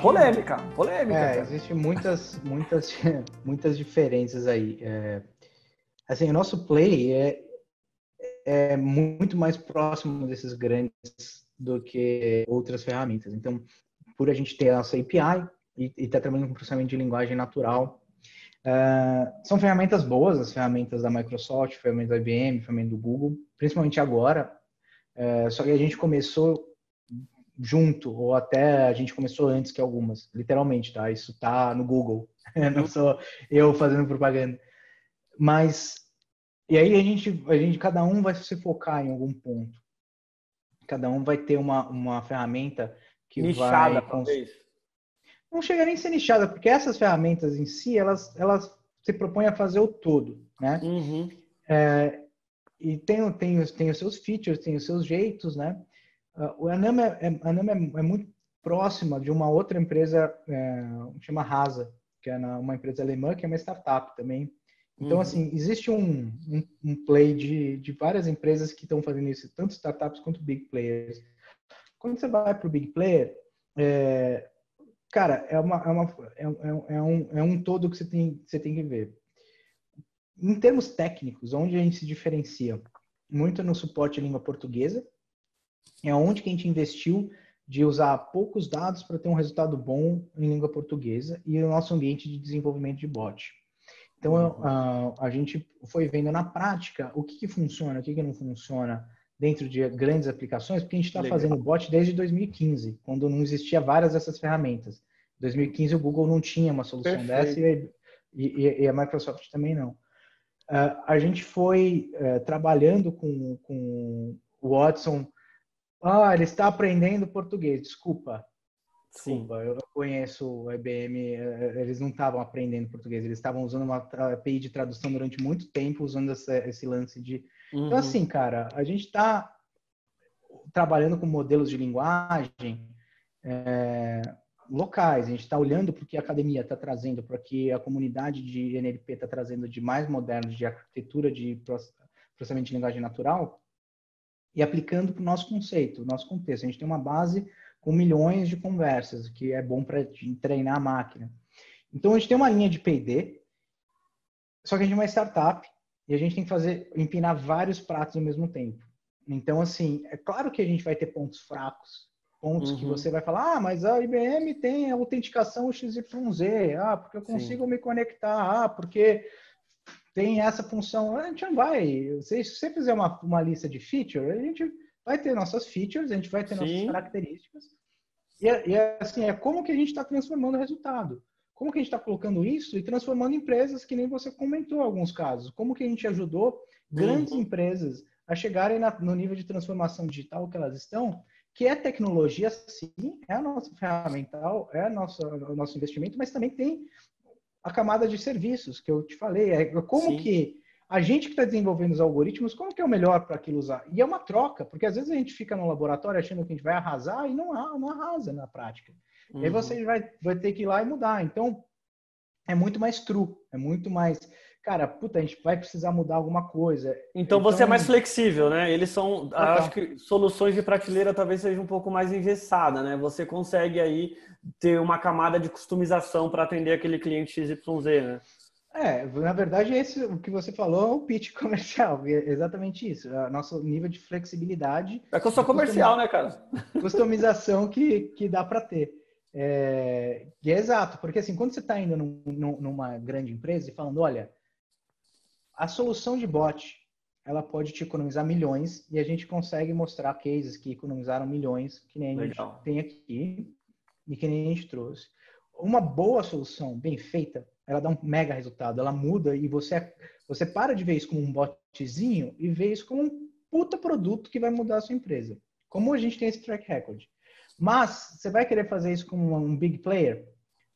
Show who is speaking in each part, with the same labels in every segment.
Speaker 1: polêmica, polêmica. É,
Speaker 2: existe muitas, muitas, muitas diferenças aí. É, assim, o nosso play é, é muito mais próximo desses grandes do que outras ferramentas. Então, por a gente ter a nossa API e estar tá trabalhando com processamento de linguagem natural, uh, são ferramentas boas, as ferramentas da Microsoft, ferramentas da IBM, ferramentas do Google, principalmente agora. Uh, só que a gente começou junto, ou até a gente começou antes que algumas, literalmente, tá? Isso tá no Google, não sou eu fazendo propaganda. Mas, e aí a gente, a gente, cada um vai se focar em algum ponto. Cada um vai ter uma, uma ferramenta que
Speaker 1: nichada, vai... talvez.
Speaker 2: Não chega nem a ser nichada, porque essas ferramentas em si, elas, elas se propõem a fazer o todo, né?
Speaker 1: Uhum.
Speaker 2: É, e tem, tem, tem os seus features, tem os seus jeitos, né? Uh, o Anama, é, é, Anama é, é, muito próxima de uma outra empresa, é, chama Rasa, que é uma empresa alemã, que é uma startup também. Então, uhum. assim, existe um, um, um, play de, de várias empresas que estão fazendo isso, tanto startups quanto big players. Quando você vai para o big player, é, cara, é, uma, é, uma, é, é, um, é um todo que você tem, você tem que ver. Em termos técnicos, onde a gente se diferencia? Muito no suporte à língua portuguesa, é onde que a gente investiu de usar poucos dados para ter um resultado bom em língua portuguesa e o nosso ambiente de desenvolvimento de bot. Então, uhum. a, a, gente foi vendo na prática o que, que funciona, o que, que não funciona dentro de grandes aplicações, porque a gente está fazendo bot desde 2015, quando não existia várias dessas ferramentas. Em 2015, o Google não tinha uma solução Perfeito. dessa e, e, e, a Microsoft também não. Uh, a gente foi uh, trabalhando com, com o Watson ah, ele está aprendendo português. Desculpa. Desculpa, Sim. eu conheço o IBM, eh, eles não estavam aprendendo português, eles estavam usando uma API de tradução durante muito tempo, usando essa, esse lance de. Então, uhum. Então, assim, cara, a gente está trabalhando com modelos de linguagem é, locais, a gente está olhando para o que a academia está trazendo, para o que a comunidade de NLP está trazendo de mais moderno, de arquitetura de processamento de linguagem natural, e aplicando para o nosso conceito, nosso contexto. A gente tem uma base com milhões de conversas, que é bom para treinar a máquina. Então, a gente tem uma linha de P&D, só que a gente é uma startup e a gente tem que fazer, empinar vários pratos ao mesmo tempo. Então, assim, é claro que a gente vai ter pontos fracos, pontos uhum. que você vai falar, ah, mas a IBM tem a autenticação XYZ, ah, porque eu consigo Sim. me conectar, ah, porque tem essa função. A gente não vai. Se você fizer uma, uma lista de features, a gente vai ter nossas features, a gente vai ter Sim. nossas características. E, é, e é assim, é como que a gente está transformando o resultado. Como que a gente está colocando isso e transformando empresas que nem você comentou alguns casos. Como que a gente ajudou grandes uhum. empresas a chegarem na, no nível de transformação digital que elas estão, que é tecnologia, sim, é a nossa ferramental, é a nossa, o nosso investimento, mas também tem a camada de serviços que eu te falei. É como Sim. que a gente que está desenvolvendo os algoritmos, como que é o melhor para aquilo usar? E é uma troca, porque às vezes a gente fica no laboratório achando que a gente vai arrasar e não, não arrasa na prática. Uhum. E aí você vai, vai ter que ir lá e mudar. Então, é muito mais true, é muito mais cara, puta, a gente vai precisar mudar alguma coisa.
Speaker 1: Então, então você é mais flexível, né? Eles são, ah, acho que soluções de prateleira talvez seja um pouco mais engessada, né? Você consegue aí ter uma camada de customização para atender aquele cliente XYZ, né?
Speaker 2: É, na verdade, esse o que você falou é o pitch comercial, é exatamente isso. É nosso nível de flexibilidade.
Speaker 1: É que eu sou comercial, né, cara?
Speaker 2: Customização que, que dá para ter. É, é, exato, porque assim, quando você está indo num, numa grande empresa e falando, olha, a solução de bot, ela pode te economizar milhões e a gente consegue mostrar cases que economizaram milhões, que nem a gente Legal. tem aqui e que nem a gente trouxe. Uma boa solução, bem feita, ela dá um mega resultado, ela muda e você, você para de ver isso como um botzinho e vê isso como um puta produto que vai mudar a sua empresa. Como a gente tem esse track record. Mas você vai querer fazer isso como um big player?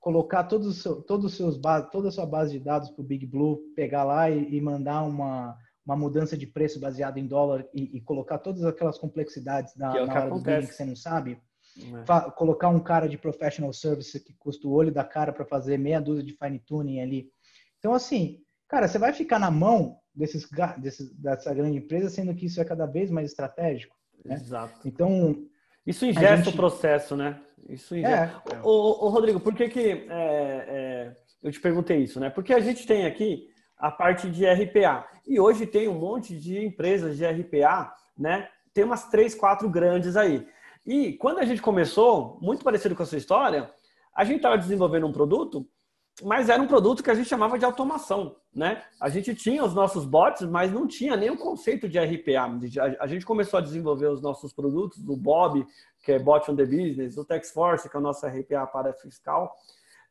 Speaker 2: Colocar todos os seu, todos os seus toda a sua base de dados para o Big Blue, pegar lá e, e, mandar uma, uma mudança de preço baseada em dólar e, e colocar todas aquelas complexidades na, é na hora do bidding que você não sabe. É. Colocar um cara de professional service que custa o olho da cara para fazer meia dúzia de fine tuning ali. Então, assim, cara, você vai ficar na mão desses, desses, dessa grande empresa, sendo que isso é cada vez mais estratégico. Né?
Speaker 1: Exato.
Speaker 2: Então,
Speaker 1: Isso ingesta gente... o processo, né? Isso ingesta. É. Ô, ô, Rodrigo, por que que é, é, eu te perguntei isso, né? Porque a gente tem aqui a parte de RPA. E hoje tem um monte de empresas de RPA, né? Tem umas três, quatro grandes aí. E quando a gente começou, muito parecido com a sua história, a gente estava desenvolvendo um produto, mas era um produto que a gente chamava de automação, né? A gente tinha os nossos bots, mas não tinha nenhum conceito de RPA. A gente começou a desenvolver os nossos produtos, do Bob, que é Bot on the Business, o TaxForce, que é o nosso RPA para fiscal.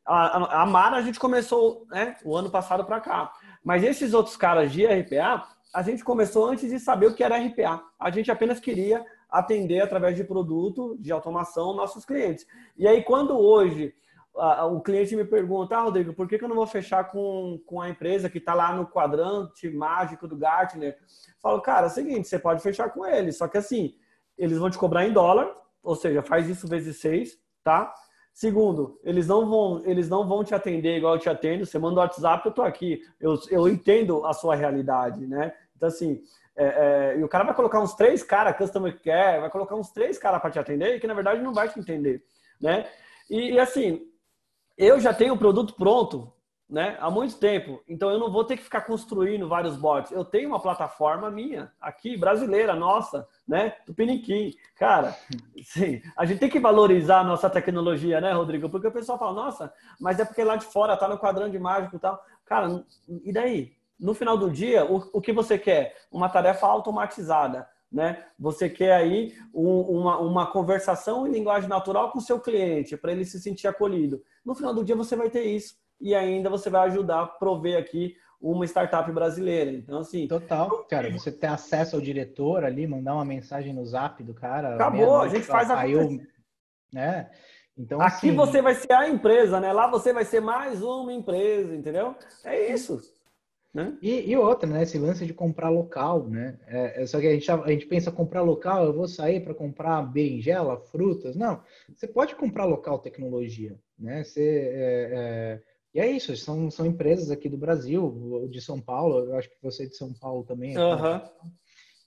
Speaker 1: A, a Mara a gente começou né, o ano passado para cá. Mas esses outros caras de RPA, a gente começou antes de saber o que era RPA. A gente apenas queria atender através de produto de automação nossos clientes. E aí, quando hoje o cliente me pergunta, ah, Rodrigo, por que, que eu não vou fechar com, com a empresa que está lá no quadrante mágico do Gartner? Eu falo, cara, é o seguinte, você pode fechar com eles, só que assim, eles vão te cobrar em dólar, ou seja, faz isso vezes seis, tá? Segundo, eles não vão, eles não vão te atender igual eu te atendo. Você manda o WhatsApp, eu tô aqui. Eu, eu entendo a sua realidade, né? Então, assim, é, é, e o cara vai colocar uns três caras, customer care, vai colocar uns três caras para te atender, que na verdade não vai te entender, né? E, e, assim, eu já tenho o produto pronto, né? Há muito tempo, então eu não vou ter que ficar construindo vários bots. Eu tenho uma plataforma minha aqui, brasileira, nossa, né? Do Piniquim. Cara, sim, a gente tem que valorizar a nossa tecnologia, né, Rodrigo? Porque o pessoal fala, nossa, mas é porque lá de fora tá no quadrante mágico e tal. Cara, e daí? No final do dia, o, o que você quer? Uma tarefa automatizada. Né? Você quer aí um, uma, uma conversação em linguagem natural com o seu cliente, para ele se sentir acolhido. No final do dia, você vai ter isso e ainda você vai ajudar a prover aqui uma startup brasileira. Então, assim.
Speaker 2: Total, cara. Você ter acesso ao diretor ali, mandar uma mensagem no zap do cara.
Speaker 1: Acabou, a gente faz a eu,
Speaker 2: né? Então,
Speaker 1: Aqui assim, você vai ser a empresa, né? Lá você vai ser mais uma empresa, entendeu? É isso.
Speaker 2: Né? E, e, outra, né? Esse lance de comprar local, né? É, é só que a gente, a gente pensa comprar local, eu vou sair para comprar berinjela, frutas. Não, você pode comprar local tecnologia, né? Você, é, é, e é isso, são, são empresas aqui do Brasil, de São Paulo, eu acho que você é de São Paulo também.
Speaker 1: Uhum.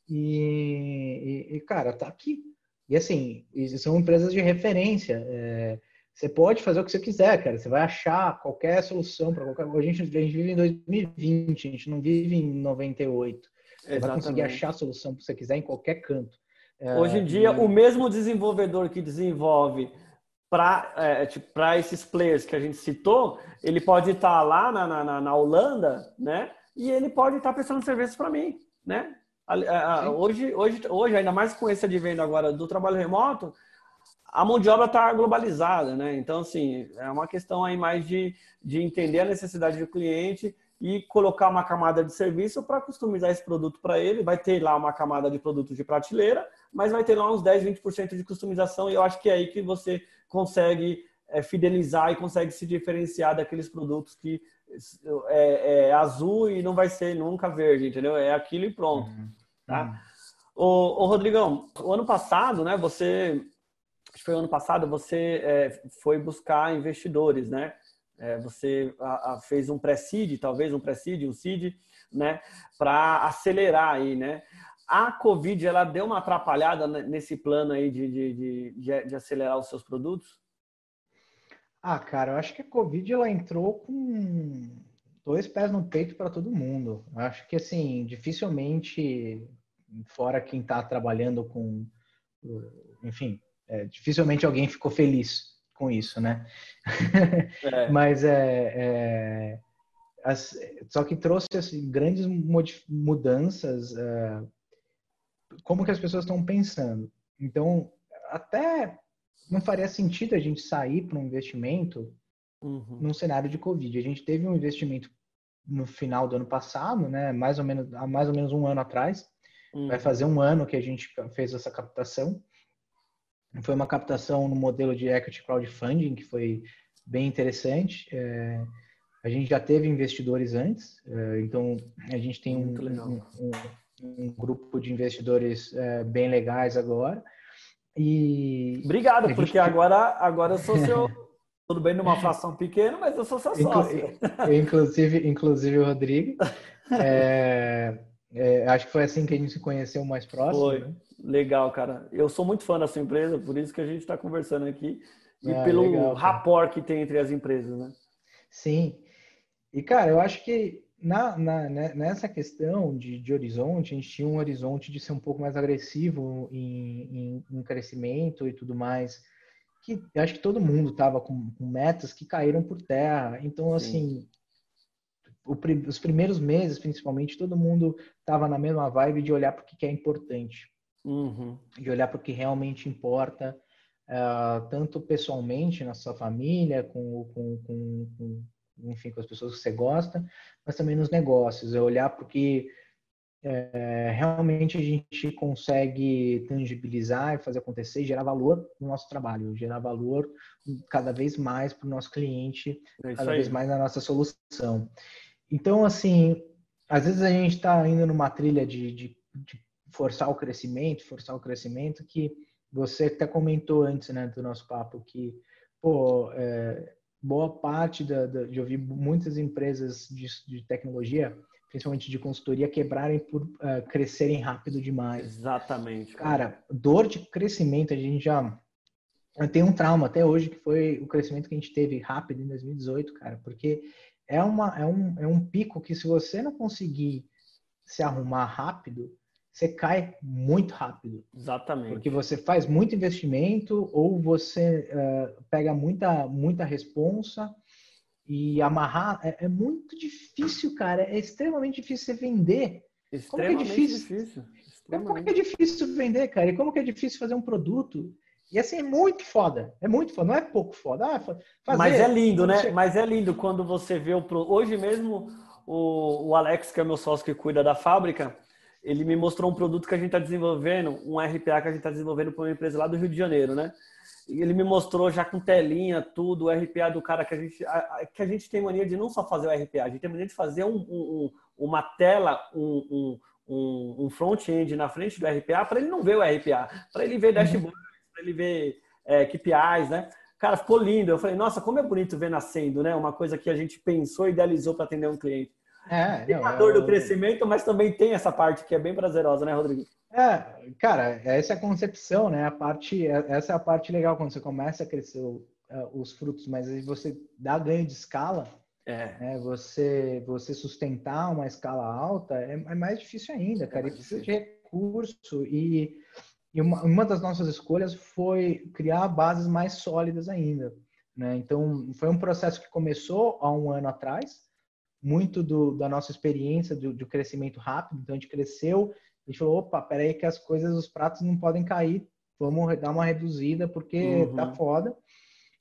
Speaker 2: E, e, e, cara, tá aqui. E assim, são empresas de referência. É, você pode fazer o que você quiser, cara. Você vai achar qualquer solução para qualquer. A gente, a gente vive em 2020, a gente não vive em 98. Você Exatamente. vai conseguir achar a solução que você quiser em qualquer canto.
Speaker 1: É, Hoje em dia, e... o mesmo desenvolvedor que desenvolve para é, tipo, esses players que a gente citou, ele pode estar lá na, na, na Holanda, né? E ele pode estar prestando serviço para mim, né? Hoje, hoje, hoje, ainda mais com esse advento agora do trabalho remoto, a mão de obra está globalizada, né? Então, assim, é uma questão aí mais de, de entender a necessidade do cliente e colocar uma camada de serviço para customizar esse produto para ele. Vai ter lá uma camada de produto de prateleira, mas vai ter lá uns 10, 20% de customização e eu acho que é aí que você consegue é, fidelizar e consegue se diferenciar daqueles produtos que é, é, azul e não vai ser nunca verde, entendeu? É aquilo e pronto, uhum. tá? Uhum. Ô, ô, Rodrigão, o ano passado, né, você que foi ano passado, você é, foi buscar investidores, né? É, você a, a, fez um pré-seed, talvez um pré-seed, um seed, né? Para acelerar aí, né? A Covid, ela deu uma atrapalhada nesse plano aí de, de, de, de acelerar os seus produtos?
Speaker 2: Ah, cara, eu acho que a Covid, ela entrou com dois pés no peito para todo mundo. Eu acho que, assim, dificilmente, fora quem está trabalhando com, enfim, é, dificilmente alguém ficou feliz com isso, né? É. Mas é, é as, só que trouxe assim, grandes mudanças. É, como que as pessoas estão pensando? Então, até não faria sentido a gente sair para um investimento uhum. num cenário de Covid. A gente teve um investimento no final do ano passado, né? Mais ou menos há mais ou menos um ano atrás. Uhum. Vai fazer um ano que a gente fez essa captação. Foi uma captação no modelo de equity crowdfunding, que foi bem interessante. É, a gente já teve investidores antes, é, então a gente tem um, um, um, grupo de investidores é, bem legais agora. E
Speaker 1: Obrigado, porque gente... agora, agora eu sou seu. Tudo bem numa fração pequena, mas eu sou seu sócio.
Speaker 2: Inclusive, inclusive o Rodrigo. É, É, acho que foi assim que a gente se conheceu mais próximo. Foi. Né?
Speaker 1: Legal, cara. Eu sou muito fã da sua empresa, por isso que a gente está conversando aqui. E ah, pelo legal, rapport que tem entre as empresas, né?
Speaker 2: Sim. E, cara, eu acho que na, na, né, nessa questão de, de horizonte, a gente tinha um horizonte de ser um pouco mais agressivo em, em, em crescimento e tudo mais. Que eu acho que todo mundo estava com, com, metas que caíram por terra. Então, assim, o, os primeiros meses, principalmente, todo mundo estava na mesma vibe de olhar para o que é importante. Uhum. De olhar para o que realmente importa, uh, tanto pessoalmente na sua família, com, com, com, com enfim, com as pessoas que você gosta, mas também nos negócios. É olhar porque é, realmente a gente consegue tangibilizar e fazer acontecer gerar valor no nosso trabalho, gerar valor cada vez mais para o nosso cliente, é cada vez mais na nossa solução. Então, assim, às vezes a gente está indo numa trilha de, de, de, forçar o crescimento, forçar o crescimento, que você até comentou antes né, do nosso papo, que, pô, é, boa parte da, da, de ouvir muitas empresas de, de, tecnologia, principalmente de consultoria, quebrarem por uh, crescerem rápido demais.
Speaker 1: Exatamente.
Speaker 2: Cara. cara, dor de crescimento, a gente já tem um trauma até hoje que foi o crescimento que a gente teve rápido em 2018, cara, porque é, uma, é, um, é um pico que se você não conseguir se arrumar rápido, você cai muito rápido.
Speaker 1: Exatamente.
Speaker 2: Porque você faz muito investimento ou você uh, pega muita, muita responsa e amarrar. É, é, muito difícil, cara. É extremamente difícil você vender.
Speaker 1: Extremamente como é difícil? difícil.
Speaker 2: Extremamente. Como é difícil vender, cara? E como que é difícil fazer um produto? E assim, é muito foda. É muito foda. Não é pouco foda. Ah, fazer,
Speaker 1: Mas é lindo, né? Mas é lindo quando você vê o... Hoje mesmo, o, o Alex, que é meu sócio que cuida da fábrica, ele me mostrou um produto que a gente está desenvolvendo, um RPA que a gente está desenvolvendo para uma empresa lá do Rio de Janeiro, né? E ele me mostrou já com telinha, tudo, o RPA do cara que a gente, a, que a gente tem mania de não só fazer o RPA, a gente tem mania de fazer um, um, uma tela, um, um, um front-end na frente do RPA para ele não ver o RPA, para ele ver dashboard, para ele ver é, KPIs, né? Cara, ficou lindo. Eu falei, nossa, como é bonito ver nascendo, né? Uma coisa que a gente pensou e idealizou para atender um cliente. É, tem a dor do crescimento, mas também tem essa parte que é bem prazerosa, né, Rodrigo?
Speaker 2: É, cara, essa é a concepção, né? A parte, é, essa é a parte legal quando você começa a crescer é, os frutos, mas aí você dá ganho de escala, é. Né? Você, você sustentar uma escala alta é, é mais difícil ainda, cara. É e precisa de recurso e, e uma, uma das nossas escolhas foi criar bases mais sólidas ainda. Né? Então, foi um processo que começou há um ano atrás, muito do, da nossa experiência do, do, crescimento rápido. Então a gente cresceu, a gente falou, opa, peraí que as coisas, os pratos não podem cair, vamos dar uma reduzida porque uhum. tá foda.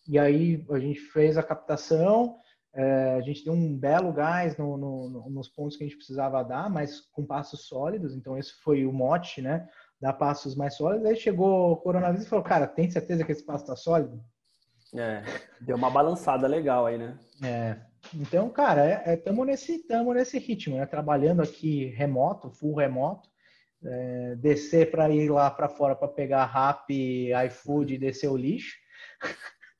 Speaker 2: E aí a gente fez a captação, é, a gente deu um belo gás no, no, nos pontos que a gente precisava dar, mas com passos sólidos. Então esse foi o mote, né? Dar passos mais sólidos. Aí chegou o coronavírus e falou, cara, tem certeza que esse passo está sólido?
Speaker 1: É, deu uma balançada legal aí, né?
Speaker 2: É, então, cara, estamos é, é, nesse, tamo nesse ritmo, né? Trabalhando aqui remoto, full remoto. É, descer para ir lá para fora para pegar rap, iFood e descer o lixo.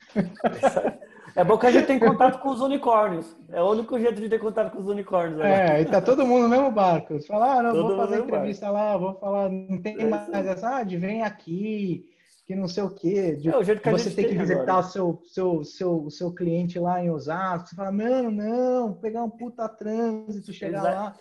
Speaker 1: É bom que a gente tem contato com os unicórnios. É o único jeito de ter contato com os unicórnios.
Speaker 2: Né? É, e tá todo mundo no mesmo barco. Você fala, ah, não, todo vou fazer entrevista barco. lá, vou falar, não tem é mais essa, ah, de vem aqui, que não sei o quê. De, é, o jeito que você tem que visitar o seu, seu, seu, seu cliente lá em Osasco. Você fala, mano, não, pegar um puta trânsito, chegar Exato. lá.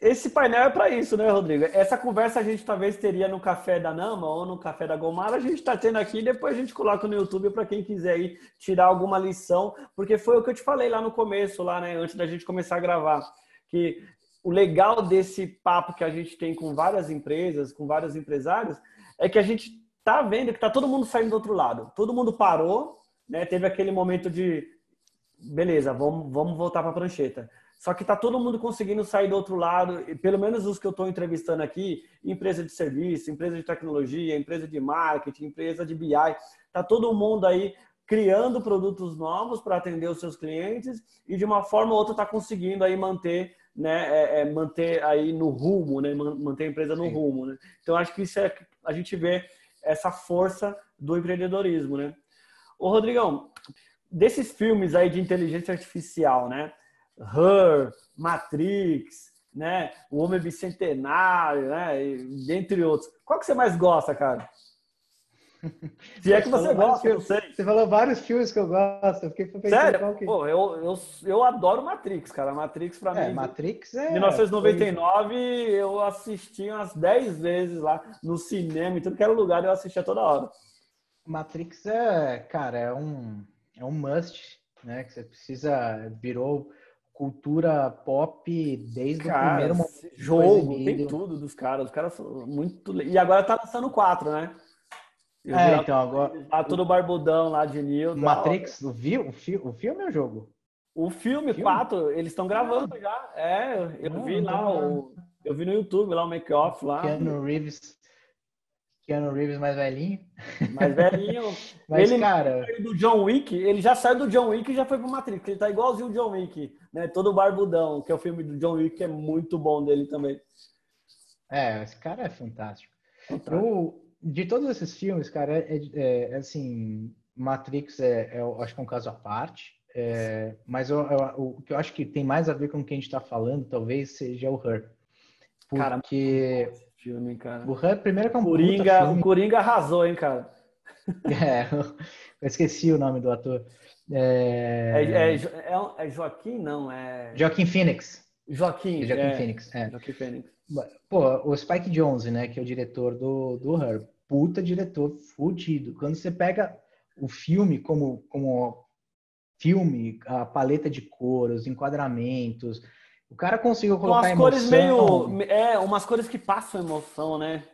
Speaker 1: Esse painel é para isso, né, Rodrigo? Essa conversa a gente talvez teria no café da Nama ou no café da Gomara, a gente está tendo aqui e depois a gente coloca no YouTube para quem quiser aí tirar alguma lição, porque foi o que eu te falei lá no começo, lá, né, antes da gente começar a gravar, que o legal desse papo que a gente tem com várias empresas, com vários empresários, é que a gente tá vendo que tá todo mundo saindo do outro lado. Todo mundo parou, né? Teve aquele momento de beleza, vamos, vamos voltar para a prancheta. Só que tá todo mundo conseguindo sair do outro lado, e pelo menos os que eu estou entrevistando aqui, empresa de serviço, empresa de tecnologia, empresa de marketing, empresa de BI, tá todo mundo aí criando produtos novos para atender os seus clientes e de uma forma ou outra está conseguindo aí manter, né, é, é, manter aí no rumo, né, manter a empresa no Sim. rumo, né? Então acho que isso é a gente vê essa força do empreendedorismo, né? Ô, Rodrigão, desses filmes aí de inteligência artificial, né? Her, Matrix, né? O Homem Bicentenário, né? Entre outros. Qual que você mais gosta, cara? Se é que você gosta,
Speaker 2: eu sei. Você falou vários filmes que eu gosto. Eu fiquei
Speaker 1: pensando Sério? Que... Pô, eu, eu, eu adoro Matrix, cara. Matrix pra é, mim.
Speaker 2: Matrix é.
Speaker 1: 1999 eu assisti umas 10 vezes lá no cinema, em tudo que era lugar eu assistia toda hora.
Speaker 2: Matrix é, cara, é um, é um must, né? Que você precisa. Virou cultura pop desde cara, o primeiro momento.
Speaker 1: Jogo, tem tudo dos caras. Os caras são muito. E agora tá lançando quatro, né?
Speaker 2: Eu é, então agora.
Speaker 1: Tá tudo barbudão lá de Nil.
Speaker 2: Matrix, o, vi, o, fi, o filme é o jogo?
Speaker 1: O filme, filme? 4, eles estão gravando já. É, eu não, vi lá, o, eu vi no YouTube lá o make-off lá.
Speaker 2: Keanu Reeves. Keanu Reeves mais velhinho.
Speaker 1: Mais velhinho.
Speaker 2: Mas, ele, cara.
Speaker 1: do John Wick, ele já saiu do John Wick e já foi pro Matrix. Ele tá igualzinho o John Wick, né? Todo barbudão, que é o filme do John Wick, que é muito bom dele também.
Speaker 2: É, esse cara é fantástico. fantástico. Eu, de todos esses filmes, cara, é, é, é assim, Matrix é, é, eu acho que é um caso à parte, é, mas eu, eu, o que eu acho que tem mais a ver com o que a gente está falando, talvez seja o Her. Porque cara,
Speaker 1: filme, cara.
Speaker 2: o Her, primeiro que é um
Speaker 1: Coringa, O Coringa arrasou, hein, cara.
Speaker 2: É, eu esqueci o nome do ator.
Speaker 1: É, é, é, é, é Joaquim, não, é...
Speaker 2: Joaquim Phoenix.
Speaker 1: Joaquim,
Speaker 2: Joaquim é. Phoenix,
Speaker 1: é. Joaquim Phoenix.
Speaker 2: Pô, o Spike Jonze, né, que é o diretor do, do Her, puta diretor fudido. Quando você pega o filme como, como filme, a paleta de cor, os enquadramentos, o cara conseguiu colocar umas
Speaker 1: emoção, cores meio, é, umas cores que passam emoção, né?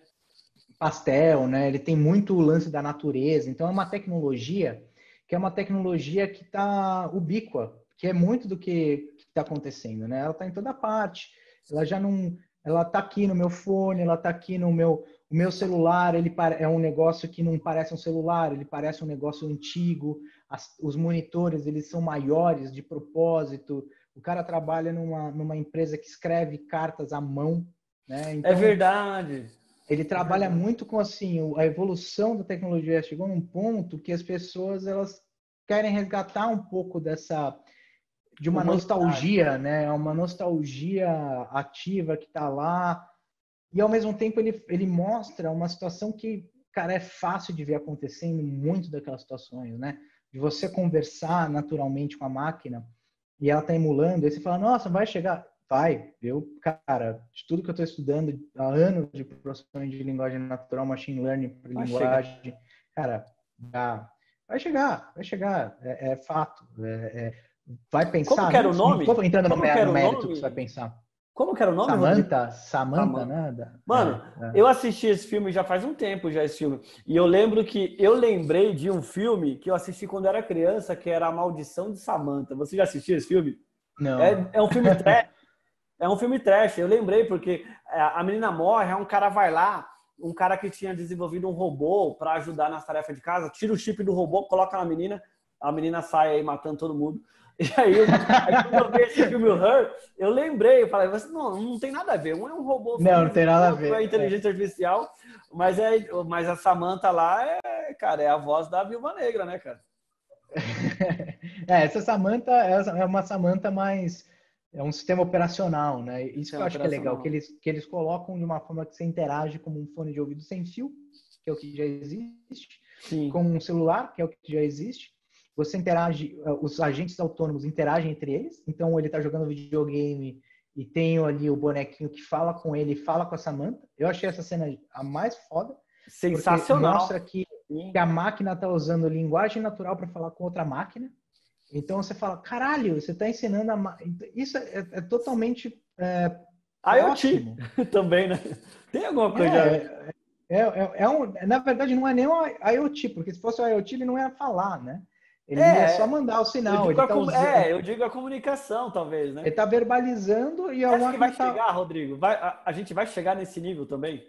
Speaker 2: Pastel, né? Ele tem muito o lance da natureza. Então é uma tecnologia que é uma tecnologia que está ubíqua, que é muito do que está acontecendo, né? Ela está em toda parte. Ela já não, ela está aqui no meu fone, ela está aqui no meu, o meu celular. Ele é um negócio que não parece um celular, ele parece um negócio antigo. As, os monitores eles são maiores de propósito. O cara trabalha numa, numa empresa que escreve cartas à mão, né?
Speaker 1: Então, é verdade.
Speaker 2: Ele trabalha muito com assim a evolução da tecnologia chegou num ponto que as pessoas elas querem resgatar um pouco dessa de uma nostalgia, né? Uma nostalgia ativa que está lá. E ao mesmo tempo ele ele mostra uma situação que cara é fácil de ver acontecendo muito daquelas situações, né? De você conversar naturalmente com a máquina e ela está emulando, aí você fala, nossa, vai chegar. Vai, eu, cara, de tudo que eu estou estudando há anos de processamento de linguagem natural, machine learning para linguagem, chegar. cara, já, vai chegar, vai chegar, é, é fato, é, é, vai pensar.
Speaker 1: Como que era o nome?
Speaker 2: Não entrando Como no, no mérito que você vai pensar.
Speaker 1: Como que era o nome?
Speaker 2: Samantha, Samantha, nada.
Speaker 1: Mano, é, é. eu assisti esse filme já faz um tempo já esse filme. E eu lembro que eu lembrei de um filme que eu assisti quando era criança, que era A Maldição de Samantha. Você já assistiu esse filme?
Speaker 2: Não.
Speaker 1: É, é um filme É um filme trash, eu lembrei, porque é, a menina morre, um cara vai lá, um cara que tinha desenvolvido um robô para ajudar nas tarefas de casa, tira o chip do robô, coloca na menina, a menina sai aí matando todo mundo. E aí, aí quando eu vi esse filme Her, eu lembrei, eu falei, não, não tem nada a ver. Um é um robô,
Speaker 2: não, não tem nada a ver.
Speaker 1: É inteligência é. artificial, mas é, mas a Samantha lá é, cara, é a voz da Viúva Negra, né, cara?
Speaker 2: é, essa Samantha é uma Samantha mais é um sistema operacional, né? Isso que eu acho que é legal, que eles, que eles colocam de uma forma que você interage como um fone de ouvido sem fio, que é o que já existe, Sim. com um celular, que é o que já existe. Você interage, eh, os agentes autônomos interagem entre eles, então ele está jogando videogame e tem ali o bonequinho que fala com ele, fala com a Samantha. Eu achei essa cena a mais foda.
Speaker 1: Sensacional.
Speaker 2: Mostra que, que a máquina está usando linguagem natural para falar com outra máquina. Então você fala, caralho, você está ensinando a. Isso é, é totalmente. É,
Speaker 1: IoT também, né? Tem alguma coisa.
Speaker 2: É, é, é, é, um, na verdade, não é nem um IoT, porque se fosse o IoT, ele não ia falar, né? Ele é, só mandar o sinal.
Speaker 1: Ele tá usando... É, eu digo a comunicação, talvez, né?
Speaker 2: Ele está verbalizando e
Speaker 1: a que vai tá... chegar, Rodrigo? Vai, a, a gente vai chegar nesse nível também?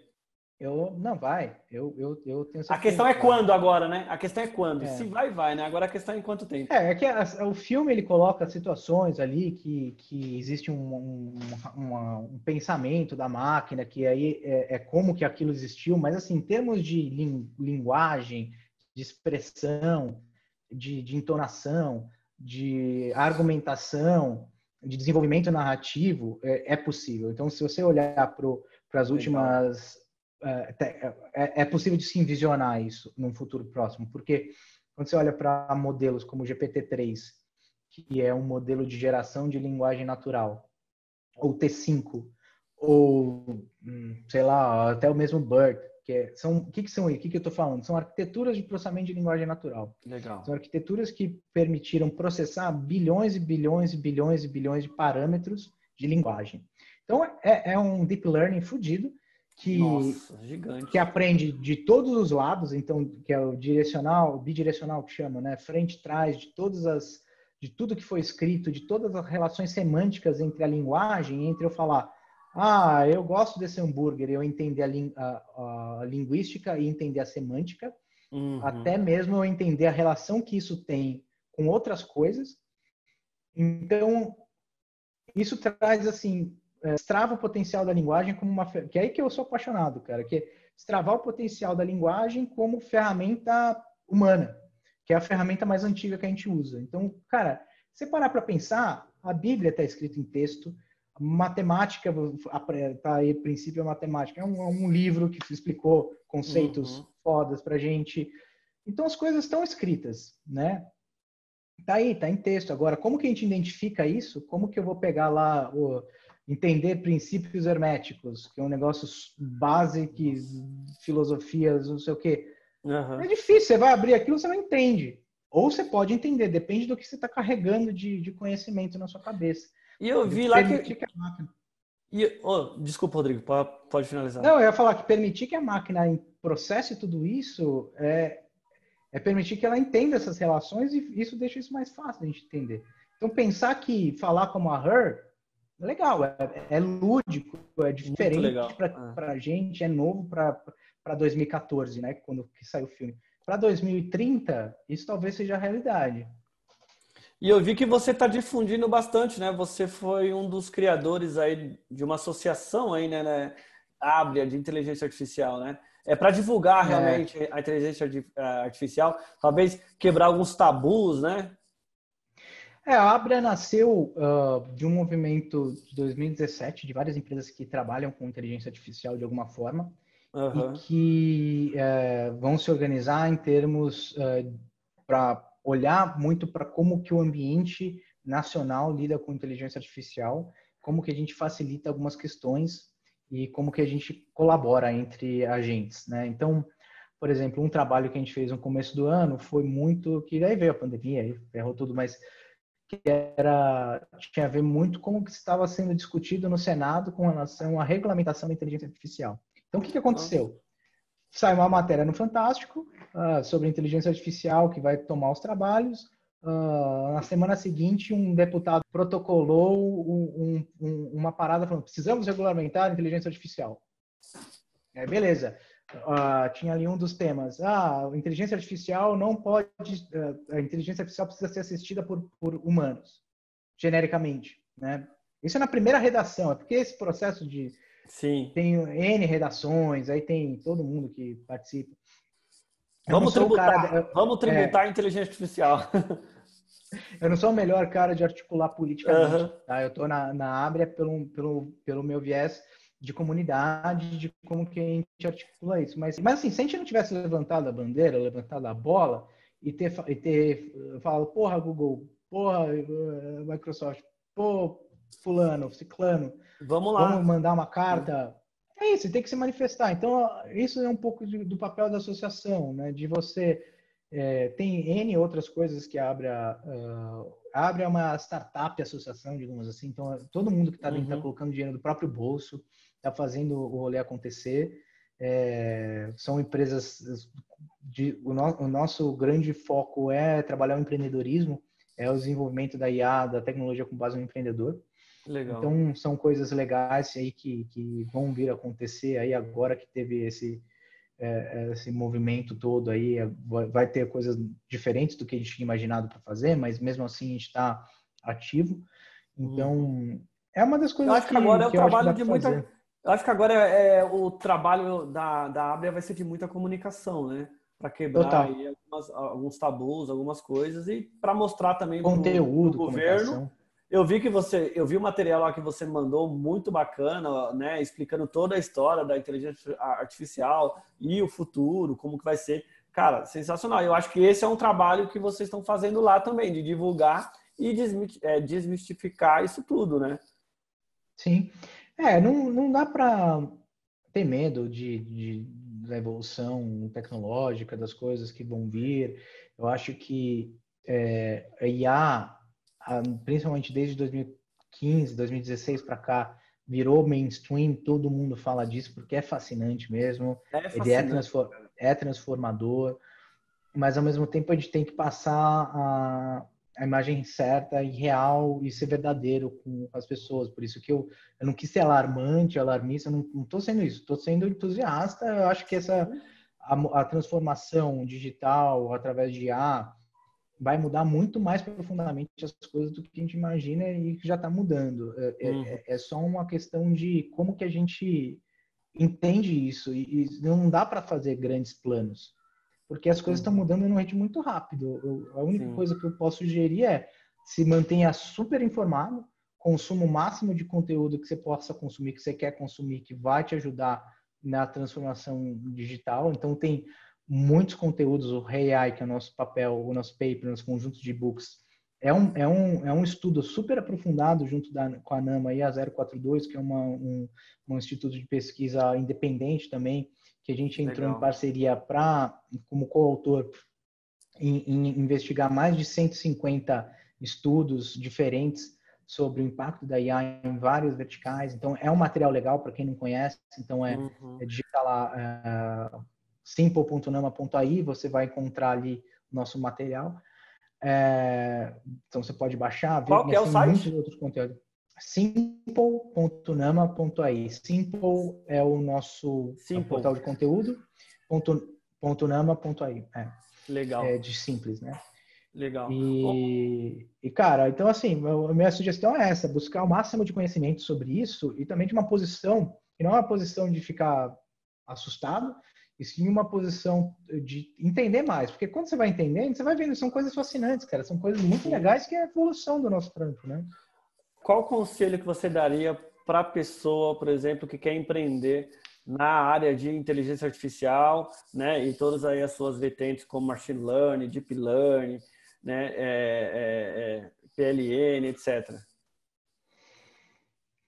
Speaker 2: Eu não vai. Eu, eu, eu tenho
Speaker 1: A questão é quando agora, né? A questão é quando. É. Se vai, vai, né? Agora a questão é em quanto tempo.
Speaker 2: É, é que a, o filme ele coloca situações ali que, que existe um, um, uma, um pensamento da máquina, que aí é, é, como que aquilo existiu, mas assim, em termos de linguagem, de expressão, de, de entonação, de argumentação, de desenvolvimento narrativo é, é possível. Então, se você olhar para as últimas. É, é, é, possível de se envisionar isso num futuro próximo, porque quando você olha para modelos como o GPT-3, que é um modelo de geração de linguagem natural, ou T5, ou hum, sei lá, até o mesmo BERT, que é, são o que, que são o que, que eu estou falando? São arquiteturas de processamento de linguagem natural.
Speaker 1: Legal.
Speaker 2: São arquiteturas que permitiram processar bilhões e bilhões e bilhões e bilhões de parâmetros de linguagem. Então é, é um deep learning fudido que
Speaker 1: Nossa,
Speaker 2: que aprende de todos os lados, então que é o direcional, o bidirecional que chama, né, frente trás de todas as de tudo que foi escrito, de todas as relações semânticas entre a linguagem, entre eu falar ah, eu gosto desse hambúrguer, eu entender a, a, a linguística e entender a semântica, uhum. até mesmo eu entender a relação que isso tem com outras coisas. Então, isso traz, assim, é, extrava o potencial da linguagem como uma... Que é aí que eu sou apaixonado, cara, que é extravar o potencial da linguagem como ferramenta humana, que é a ferramenta mais antiga que a gente usa. Então, cara, você parar para pensar, a Bíblia está escrita em texto, matemática, tá aí, princípio matemática, é um, é um livro que explicou conceitos uhum. fodas pra gente. Então as coisas estão escritas, né? Tá aí, tá em texto. Agora, como que a gente identifica isso? Como que eu vou pegar lá o entender princípios herméticos, que é um negócio básico, filosofias, não sei o quê. Uhum. É difícil, você vai abrir aquilo, você não entende. Ou você pode entender, depende do que você está carregando de, de conhecimento na sua cabeça.
Speaker 1: E eu vi lá que. que e, oh, desculpa, Rodrigo, pode finalizar.
Speaker 2: Não, eu ia falar que permitir que a máquina processe tudo isso é, é permitir que ela entenda essas relações e isso deixa isso mais fácil de a gente entender. Então, pensar que falar como a Her legal, é, é lúdico, é diferente para a é. gente, é novo para 2014, né? Quando que saiu o filme. Para 2030, isso talvez seja a realidade.
Speaker 1: E eu vi que você está difundindo bastante, né? Você foi um dos criadores aí de uma associação aí, né, né Ábria, de inteligência artificial, né? É para divulgar é. realmente a inteligência artificial, talvez quebrar alguns tabus, né?
Speaker 2: É, a Abra nasceu uh, de um movimento de 2017 de várias empresas que trabalham com inteligência artificial de alguma forma uhum. e que uh, vão se organizar em termos uh, para olhar muito para como que o ambiente nacional lida com inteligência artificial, como que a gente facilita algumas questões e como que a gente colabora entre agentes, né? Então, por exemplo, um trabalho que a gente fez no começo do ano foi muito que daí veio a pandemia, aí ferrou tudo, mas que era tinha a ver muito com o que estava sendo discutido no Senado com relação à regulamentação da inteligência artificial. Então, o que, que aconteceu? Sai uma matéria no Fantástico uh, sobre inteligência artificial que vai tomar os trabalhos. Uh, na semana seguinte, um deputado protocolou um, um, uma parada falando: precisamos regulamentar a inteligência artificial. É, beleza. Uh, tinha ali um dos temas. Ah, a inteligência artificial não pode. a inteligência artificial precisa ser assistida por, por humanos, genericamente. Né? Isso é na primeira redação, é porque esse processo de.
Speaker 1: Sim.
Speaker 2: Tem N redações, aí tem todo mundo que participa.
Speaker 1: Vamos tributar, cara, vamos tributar é, a inteligência artificial.
Speaker 2: eu não sou o melhor cara de articular politicamente. Uhum. Tá? Eu estou na, na Abra pelo, pelo, pelo meu viés de comunidade, de como que a gente articula isso. Mas, mas assim, se a gente não tivesse levantado a bandeira, levantado a bola e ter, e ter falado, porra, Google, porra, eh, Microsoft, pô, fulano, ciclano,
Speaker 1: vamos lá.
Speaker 2: Vamos mandar uma carta é isso, tem que se manifestar. Então, isso é um pouco de, do papel da associação, né? De você é, tem N outras coisas que abre a, uh, abre uma startup associação, digamos assim. Então, todo mundo que está dentro está uhum. colocando dinheiro do próprio bolso, está fazendo o rolê acontecer. É, são empresas de, o, no, o, nosso grande foco é trabalhar o empreendedorismo, é o desenvolvimento da IA, da tecnologia com base no empreendedor.
Speaker 1: Legal.
Speaker 2: Então, são coisas legais aí que, que vão vir a acontecer aí agora que teve esse, é, esse movimento todo aí. Vai ter coisas diferentes do que a gente tinha imaginado para fazer, mas mesmo assim a gente está ativo. Então, hum. é uma das coisas
Speaker 1: eu acho que, que agora é o trabalho de muita. Fazer. Eu acho que agora é, é, o trabalho da, da Abra vai ser de muita comunicação, né? Para quebrar algumas, alguns tabus, algumas coisas e para mostrar também
Speaker 2: conteúdo, pro, pro governo
Speaker 1: Eu vi que você, eu vi o material lá que você mandou muito bacana, né, explicando toda a história da inteligência artificial e o futuro, como que vai ser. Cara, sensacional. Eu acho que esse é um trabalho que vocês estão fazendo lá também, de divulgar e é, desmistificar isso tudo, né?
Speaker 2: Sim. É, não, não dá para ter medo de, de, da evolução tecnológica, das coisas que vão vir. Eu acho que é, a IA, principalmente desde 2015, 2016 para cá, virou mainstream, todo mundo fala disso porque é fascinante mesmo. É fascinante. Ele é, transform, é transformador, mas ao mesmo tempo a gente tem que passar a, a imagem certa e real e ser verdadeiro com as pessoas. Por isso que eu, eu não quis ser alarmante, alarmista, não, estou sendo isso, estou sendo entusiasta. Eu acho que essa a, a, transformação digital através de IA vai mudar muito mais profundamente as coisas do que a gente imagina e que já está mudando. É, é, uhum. é, é, só uma questão de como que a gente entende isso e, e não dá para fazer grandes planos porque as coisas estão mudando num ritmo muito rápido. Eu, a única Sim. coisa que eu posso sugerir é se mantenha super informado, consuma o máximo de conteúdo que você possa consumir, que você quer consumir, que vai te ajudar na transformação digital. Então tem muitos conteúdos, o AI, que é o nosso papel, o nosso paper, o nosso conjunto de books, é um, é um, é um estudo super aprofundado junto da, com a NAMA e a 042, que é uma, um, um instituto de pesquisa independente também, que a gente entrou Legal. em parceria para, como coautor, em, em, investigar mais de 150 estudos diferentes sobre o impacto da IA em várias verticais. Então, é um material legal para quem não conhece. Então, é, uhum. é digitar lá é, simple.nama.ai, você vai encontrar ali o nosso material. É, então, você pode baixar, ver
Speaker 1: Qual que é o site? muitos
Speaker 2: outros conteúdos simple.nama.ai. Simple é o nosso é portal de conteúdo. Ponto, ponto nama.ai. É.
Speaker 1: Legal.
Speaker 2: É de simples, né?
Speaker 1: Legal.
Speaker 2: E, e, cara, então assim, a minha sugestão é essa, buscar o máximo de conhecimento sobre isso e também de uma posição, que não é uma posição de ficar assustado, e sim uma posição de entender mais. Porque quando você vai entendendo, você vai vendo, são coisas fascinantes, cara, são coisas muito legais que é a evolução do nosso trampo, né?
Speaker 1: qual conselho que você daria para a pessoa, por exemplo, que quer empreender na área de inteligência artificial, né, e todas aí as suas vertentes como machine learning, deep learning, né, é, é, é, PLN, etc.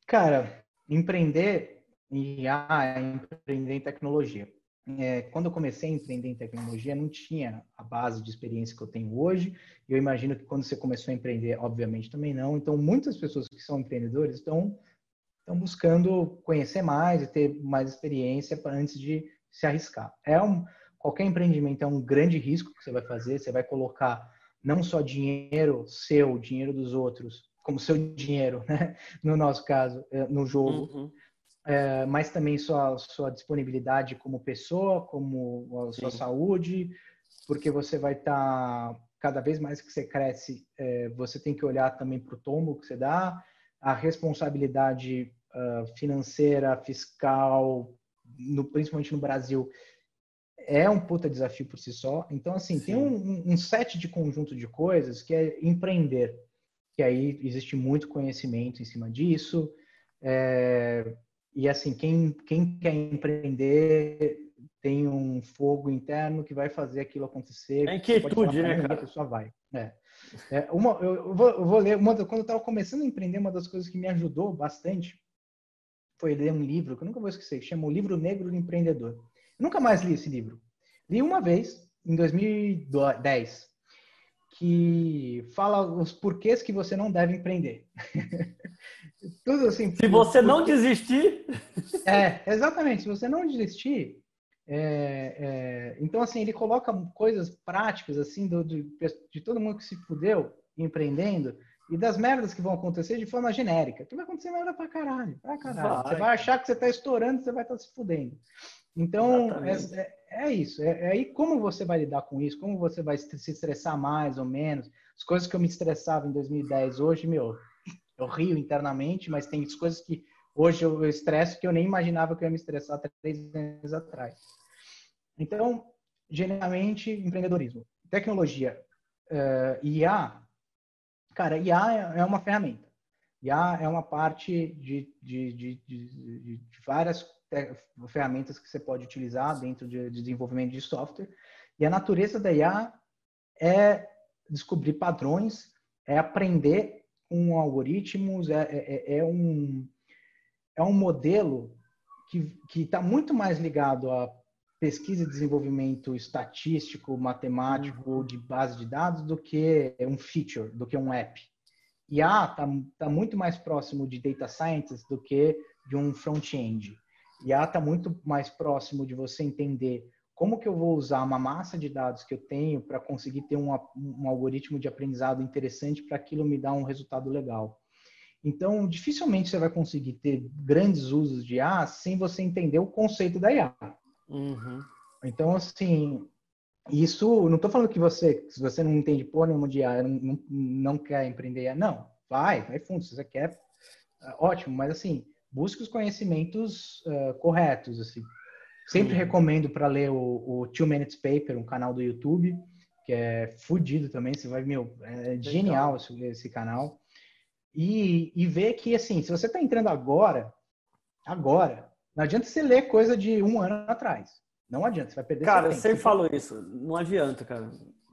Speaker 2: Cara, empreender em IA é empreender em tecnologia é, quando eu comecei a empreender em tecnologia, não tinha a base de experiência que eu tenho hoje. Eu imagino que quando você começou a empreender, obviamente também não. Então, muitas pessoas que são empreendedores estão, estão buscando conhecer mais e ter mais experiência antes de se arriscar. É um, qualquer empreendimento é um grande risco que você vai fazer. Você vai colocar não só dinheiro seu, dinheiro dos outros, como seu dinheiro, né? no nosso caso, é, no jogo. Uhum é, mas também sua, sua disponibilidade como pessoa, como a sua Sim. saúde, porque você vai estar, tá, cada vez mais que você cresce, é, você tem que olhar também para o tombo que você dá, a responsabilidade uh, financeira, fiscal, no, principalmente no Brasil, é um puta desafio por si só. Então, assim, Sim. tem um, um set de conjunto de coisas que é empreender, que aí existe muito conhecimento em cima disso, é, e assim, quem, quem quer empreender tem um fogo interno que vai fazer aquilo acontecer.
Speaker 1: É inquietude, né, cara?
Speaker 2: A pessoa vai. É. É, uma, eu, vou, eu vou ler, uma, quando eu estava começando a empreender, uma das coisas que me ajudou bastante foi ler um livro, que eu nunca vou esquecer, que chama O Livro Negro do Empreendedor. Eu nunca mais li esse livro. Li uma vez, em 2010, que fala os porquês que você não deve empreender.
Speaker 1: Tudo assim. Se você não desistir.
Speaker 2: É, exatamente. Se você não desistir. É, é, então, assim, ele coloca coisas práticas, assim, do, de, de todo mundo que se fudeu empreendendo e das merdas que vão acontecer de forma genérica. Que vai acontecer merda pra caralho, pra caralho. Vai. Você vai achar que você tá estourando, você vai estar tá se fudendo. Então, é, é, isso. É, é, aí como você vai lidar com isso, como você vai se estressar mais ou menos. As coisas que eu me estressava em 2010, hoje, meu, eu rio internamente, mas tem coisas que hoje eu estresso que eu nem imaginava que eu ia me estressar três anos atrás. Então, geralmente, empreendedorismo. Tecnologia. Uh, IA, cara, IA é, é uma ferramenta. IA é uma parte de, de, de, de várias ferramentas que você pode utilizar dentro de desenvolvimento de software. E a natureza da IA é descobrir padrões, é aprender com algoritmos, é, é, é um, é um modelo que está muito mais ligado a pesquisa e desenvolvimento estatístico, matemático, uhum. de base de dados, do que um feature, do que um app. IA está tá muito mais próximo de data scientist do que de um front-end. IA está muito mais próximo de você entender como que eu vou usar uma massa de dados que eu tenho para conseguir ter um, um, algoritmo de aprendizado interessante para aquilo me dar um resultado legal. Então, dificilmente você vai conseguir ter grandes usos de IA sem você entender o conceito da IA. Uhum. Então, assim, isso, não estou falando que você, se você não entende porra nenhuma de IA, não, não, não quer empreender IA, não. Vai, vai fundo, se você quer, é, ótimo, mas assim, busque os conhecimentos uh, corretos, assim. Sempre uhum. recomendo para ler o, o Two Minutes Paper, um canal do YouTube, que é fudido também, você vai, meu, é genial esse, esse canal. E, e ver que, assim, se você está entrando agora, agora, não adianta você ler coisa de um ano atrás. Não adianta, você vai perder
Speaker 1: Cara, eu sempre falo isso. Não adianta, cara.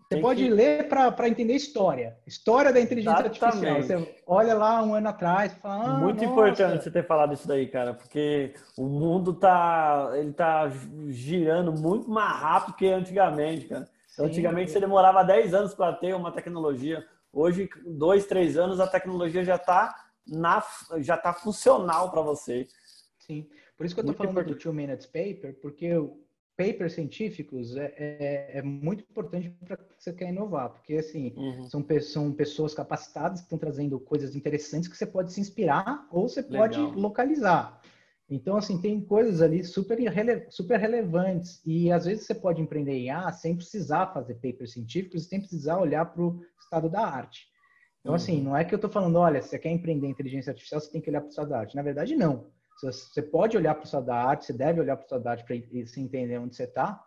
Speaker 2: Você pode que... ler para entender história. História da inteligência Exatamente. artificial. Você olha lá um ano atrás e fala.
Speaker 1: Ah, Muito nossa. importante você ter falado isso daí, cara, porque o mundo tá, ele tá girando muito mais rápido que antigamente, cara. Então, antigamente você demorava 10 anos para ter uma tecnologia. Hoje, dois, três anos, a tecnologia já está na, já tá funcional para você.
Speaker 2: Sim. Por isso que eu estou falando importante. do Two Minutes Paper, porque papers científicos é, é, é muito importante para você quer inovar, porque assim uhum. são, são pessoas capacitadas que estão trazendo coisas interessantes que você pode se inspirar ou você Legal. pode localizar. Então, assim, tem coisas ali super, super relevantes e às vezes você pode empreender em A sem precisar fazer papers científicos, sem precisar olhar para o estado da arte. Então, assim, uhum. assim, não é que eu estou falando, olha, se você quer empreender em inteligência artificial, você tem que olhar para o estado da arte. Na verdade, não. Você pode olhar para o estado da arte, você deve olhar para o estado da arte para se entender onde você está,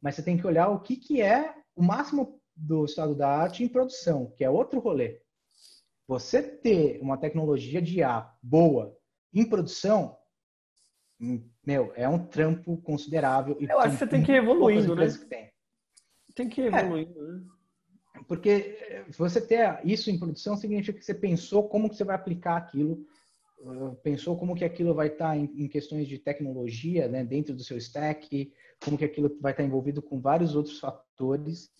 Speaker 2: mas você tem que olhar o que, que é o máximo do estado da arte em produção, que é outro rolê. Você ter uma tecnologia de IA boa em produção, hum, meu, é um trampo considerável.
Speaker 1: Eu acho que você tem que ir evoluindo, né? Que tem. tem que ir é. evoluindo, é. né?
Speaker 2: Porque eh, você ter isso em produção significa que você pensou como que você vai aplicar aquilo pensou como que aquilo vai estar tá em, em, questões de tecnologia, né, dentro do seu stack, como que aquilo vai estar tá envolvido com vários outros fatores.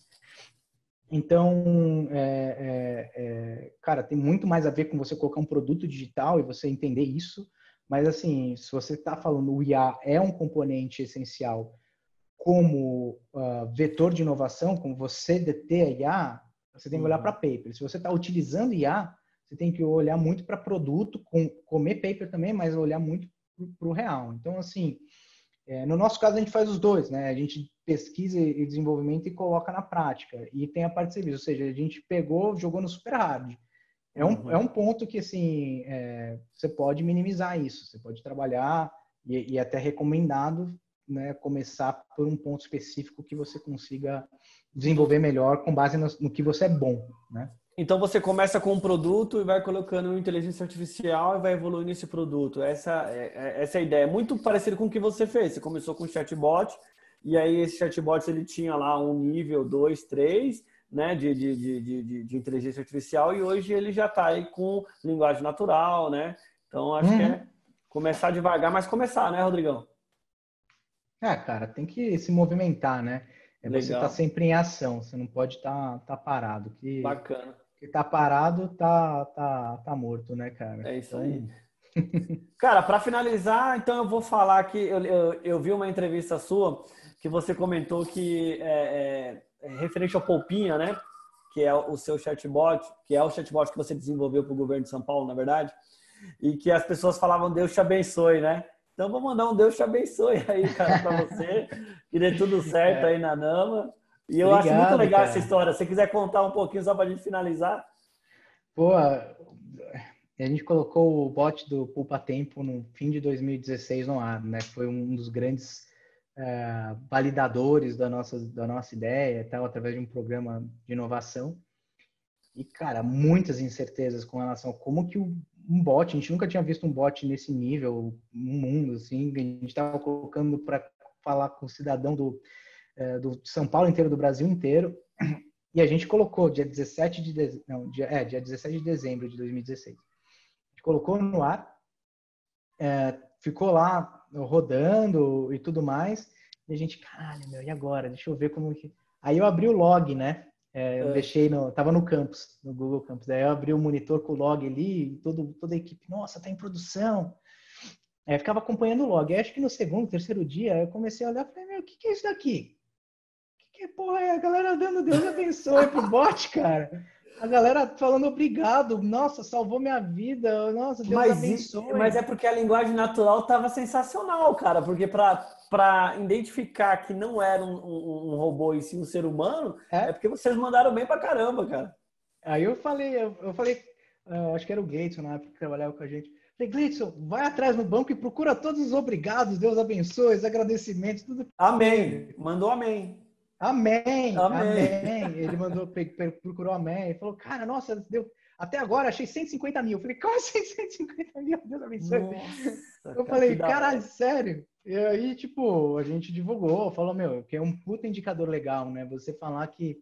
Speaker 2: Então, é, é, é, cara, tem muito mais a ver com você colocar um produto digital e você entender isso. Mas, assim, se você está falando o IA é um componente essencial como uh, vetor de inovação, como você deter a IA, você tem que olhar uhum. para paper. Se você está utilizando IA, você tem que olhar muito para produto, com, comer paper também, mas olhar muito para o real. Então, assim, é, no nosso caso, a gente faz os dois, né? A gente pesquisa e desenvolvimento e coloca na prática. E tem a parte de serviço, ou seja, a gente pegou, jogou no super hard. É um, uhum. é um ponto que, assim, é, você pode minimizar isso. Você pode trabalhar e, e até recomendado né, começar por um ponto específico que você consiga desenvolver melhor com base no, no que você é bom, né?
Speaker 1: Então você começa com um produto e vai colocando inteligência artificial e vai evoluindo esse produto. Essa, é, é, essa é a ideia. É muito parecido com o que você fez. Você começou com chatbot e aí esse chatbot ele tinha lá um nível 2, 3 né, de, de, de, de, de inteligência artificial e hoje ele já está aí com linguagem natural, né? Então acho uhum. que é uhum. começar devagar, mas começar, né, Rodrigão?
Speaker 2: É, cara, tem que se movimentar, né? É você estar tá sempre em ação, você não pode estar tá, tá parado. Que...
Speaker 1: Bacana
Speaker 2: que tá parado, tá, tá, tá morto, né, cara?
Speaker 1: É isso aí. cara, para finalizar, então eu vou falar que eu, eu, eu, vi uma entrevista sua que você comentou que é, é, é referente ao Poupinha, né? Que é o seu chatbot, que é o chatbot que você desenvolveu para o governo de São Paulo, na verdade, e que as pessoas falavam Deus te abençoe, né? Então vou mandar um Deus te abençoe aí, cara, para você, que dê tudo certo é. aí na Nama. E eu Obrigado, acho muito legal cara. essa história. Se você quiser contar um pouquinho só para a gente finalizar.
Speaker 2: Pô, a gente colocou o bot do Pulpa Tempo no fim de 2016 no ar, né? Foi um dos grandes é, validadores da nossa, da nossa ideia tal, através de um programa de inovação. E, cara, muitas incertezas com relação a como que um bot, a gente nunca tinha visto um bot nesse nível no mundo, assim, a gente estava colocando para falar com o cidadão do, é, do São Paulo inteiro, do Brasil inteiro, e a gente colocou dia 17 de dezembro, não, dia, é, dia 17 de dezembro de 2016. A gente colocou no ar, é, ficou lá rodando e tudo mais, e a gente, caralho, meu, e agora? Deixa eu ver como que... Aí eu abri o log, né? É, eu é. deixei no, tava no campus, no Google Campus. Daí eu abri o monitor com o log ali, todo, toda a equipe, nossa, tá em produção. Aí eu ficava acompanhando o log. Aí acho que no segundo, terceiro dia, eu comecei a olhar e falei, meu, o que, que é isso daqui? Porra é a galera dando Deus abençoe pro bot, cara? A galera falando obrigado, nossa, salvou minha vida, nossa, Deus
Speaker 1: mas,
Speaker 2: abençoe.
Speaker 1: Mas é porque a linguagem natural tava sensacional, cara, porque para identificar que não era um, um, um, robô e sim um ser humano, é? é? porque vocês mandaram bem pra caramba, cara.
Speaker 2: Aí eu falei, eu, eu falei, uh, acho que era o Gates na época que trabalhava com a gente. Falei, Gleidson, vai atrás no banco e procura todos os obrigados, Deus abençoe, os agradecimentos, tudo.
Speaker 1: Amém. Mandou amém.
Speaker 2: Amém, amém. amém. Ele mandou, procurou amém. Ele falou, cara, nossa, deu. Até agora achei 150 mil. Eu falei, como assim 150 mil? Deus abençoe. Nossa, eu falei, caralho, sério? E aí, tipo, a gente divulgou, falou, meu, que é um puta indicador legal, né? Você falar que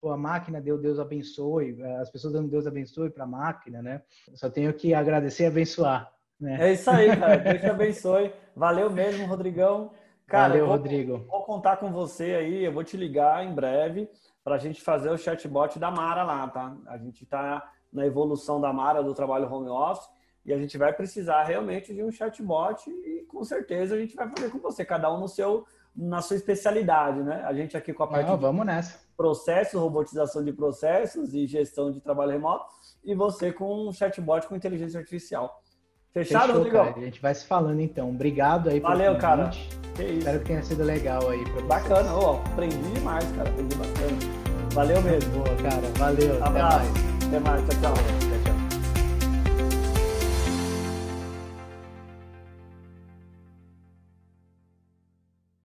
Speaker 2: pô, a máquina deu Deus abençoe, as pessoas dando Deus abençoe para a máquina, né? Eu só tenho que agradecer e abençoar. Né?
Speaker 1: É isso aí, cara. Deus te abençoe. Valeu mesmo, Rodrigão. Cara,
Speaker 2: Valeu,
Speaker 1: vou,
Speaker 2: Rodrigo.
Speaker 1: Vou contar com você aí, eu vou te ligar em breve para a gente fazer o chatbot da Mara lá, tá? A gente está na evolução da Mara do trabalho home office e a gente vai precisar realmente de um chatbot e com certeza a gente vai fazer com você, cada um no seu na sua especialidade, né? A gente aqui com a parte
Speaker 2: Não, vamos nessa.
Speaker 1: processos, robotização de processos e gestão de trabalho remoto e você com um chatbot com inteligência artificial. Fechado, Fechou, Rodrigo?
Speaker 2: Cara. A gente vai se falando então. Obrigado aí
Speaker 1: Valeu, cara.
Speaker 2: Que. Espero que tenha sido legal aí pra
Speaker 1: Bacana, ó. Aprendi demais, cara. Aprendi bastante. Valeu mesmo.
Speaker 2: Boa, cara. Valeu.
Speaker 1: Abraço. Até mais. Até mais. Tchau, tchau.